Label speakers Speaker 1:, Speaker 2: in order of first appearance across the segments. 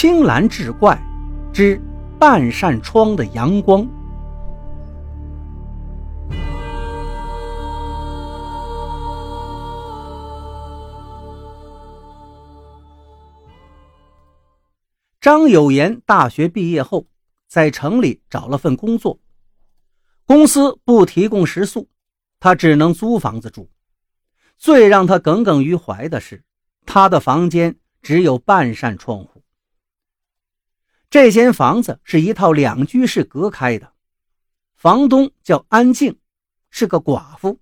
Speaker 1: 青蓝志怪之半扇窗的阳光。张有言大学毕业后，在城里找了份工作，公司不提供食宿，他只能租房子住。最让他耿耿于怀的是，他的房间只有半扇窗户。这间房子是一套两居室隔开的，房东叫安静，是个寡妇，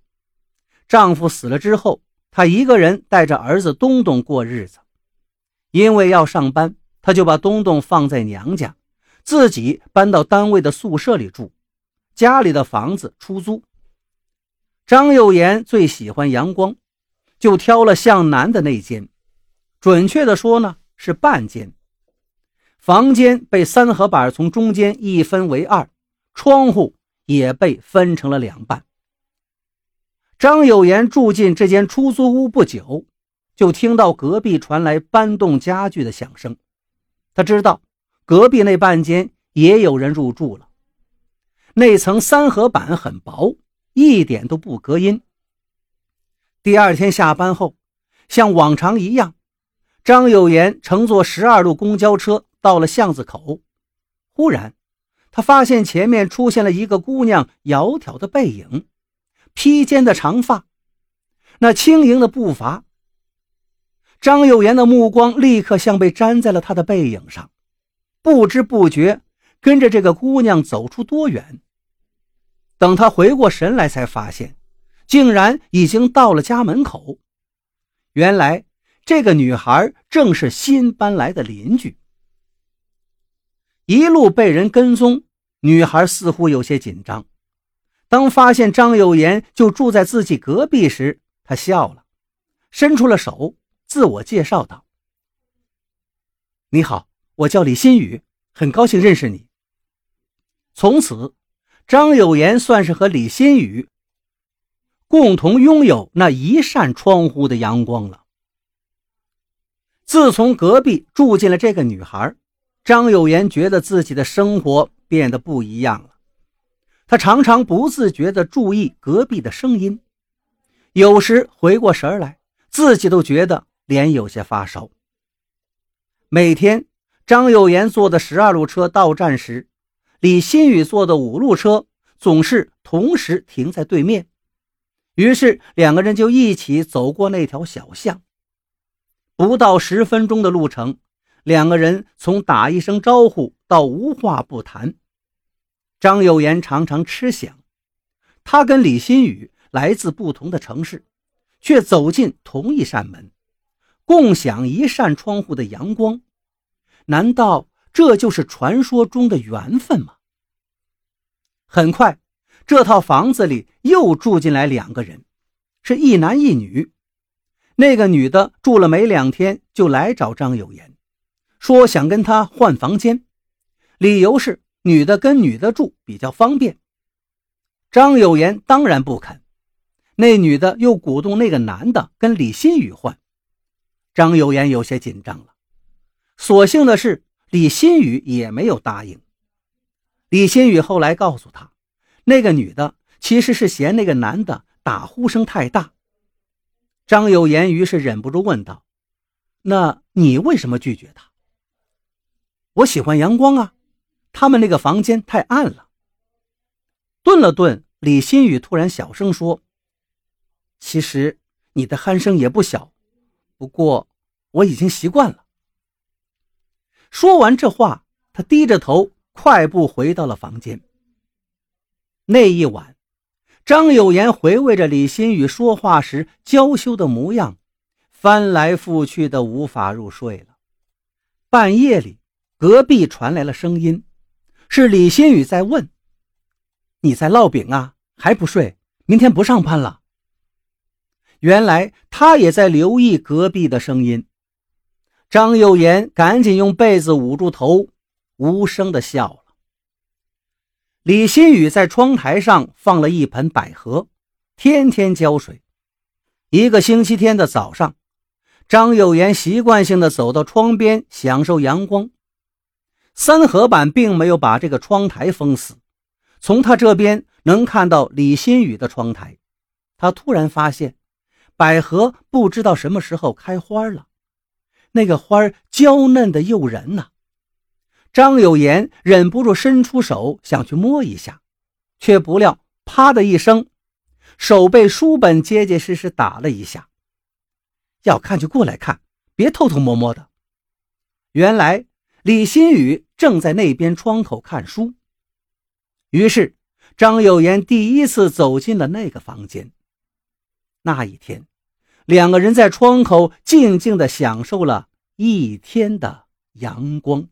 Speaker 1: 丈夫死了之后，她一个人带着儿子东东过日子，因为要上班。他就把东东放在娘家，自己搬到单位的宿舍里住，家里的房子出租。张有言最喜欢阳光，就挑了向南的那间，准确的说呢是半间。房间被三合板从中间一分为二，窗户也被分成了两半。张有言住进这间出租屋不久，就听到隔壁传来搬动家具的响声。他知道隔壁那半间也有人入住了，那层三合板很薄，一点都不隔音。第二天下班后，像往常一样，张有言乘坐十二路公交车到了巷子口，忽然他发现前面出现了一个姑娘窈窕的背影，披肩的长发，那轻盈的步伐。张有言的目光立刻像被粘在了她的背影上，不知不觉跟着这个姑娘走出多远。等他回过神来，才发现竟然已经到了家门口。原来这个女孩正是新搬来的邻居。一路被人跟踪，女孩似乎有些紧张。当发现张有言就住在自己隔壁时，她笑了，伸出了手。自我介绍道：“你好，我叫李新宇，很高兴认识你。”从此，张有言算是和李新宇共同拥有那一扇窗户的阳光了。自从隔壁住进了这个女孩，张有言觉得自己的生活变得不一样了。他常常不自觉地注意隔壁的声音，有时回过神来，自己都觉得。脸有些发烧。每天，张有言坐的十二路车到站时，李新宇坐的五路车总是同时停在对面。于是，两个人就一起走过那条小巷。不到十分钟的路程，两个人从打一声招呼到无话不谈。张有言常常吃想，他跟李新宇来自不同的城市，却走进同一扇门。共享一扇窗户的阳光，难道这就是传说中的缘分吗？很快，这套房子里又住进来两个人，是一男一女。那个女的住了没两天，就来找张有言，说想跟他换房间，理由是女的跟女的住比较方便。张有言当然不肯，那女的又鼓动那个男的跟李新宇换。张有言有些紧张了，所幸的是李新宇也没有答应。李新宇后来告诉他，那个女的其实是嫌那个男的打呼声太大。张有言于是忍不住问道：“那你为什么拒绝他？”“我喜欢阳光啊，他们那个房间太暗了。”顿了顿，李新宇突然小声说：“其实你的鼾声也不小。”不过我已经习惯了。说完这话，他低着头，快步回到了房间。那一晚，张有言回味着李新宇说话时娇羞的模样，翻来覆去的无法入睡了。半夜里，隔壁传来了声音，是李新宇在问：“你在烙饼啊？还不睡？明天不上班了？”原来他也在留意隔壁的声音。张幼言赶紧用被子捂住头，无声的笑了。李新宇在窗台上放了一盆百合，天天浇水。一个星期天的早上，张幼言习惯性的走到窗边享受阳光，三合板并没有把这个窗台封死，从他这边能看到李新宇的窗台。他突然发现，百合不知道什么时候开花了，那个花娇嫩的诱人呐。张有言忍不住伸出手想去摸一下，却不料啪的一声，手被书本结结实实打了一下。要看就过来看，别偷偷摸摸的。原来李新宇正在那边窗口看书，于是张有言第一次走进了那个房间。那一天，两个人在窗口静静地享受了一天的阳光。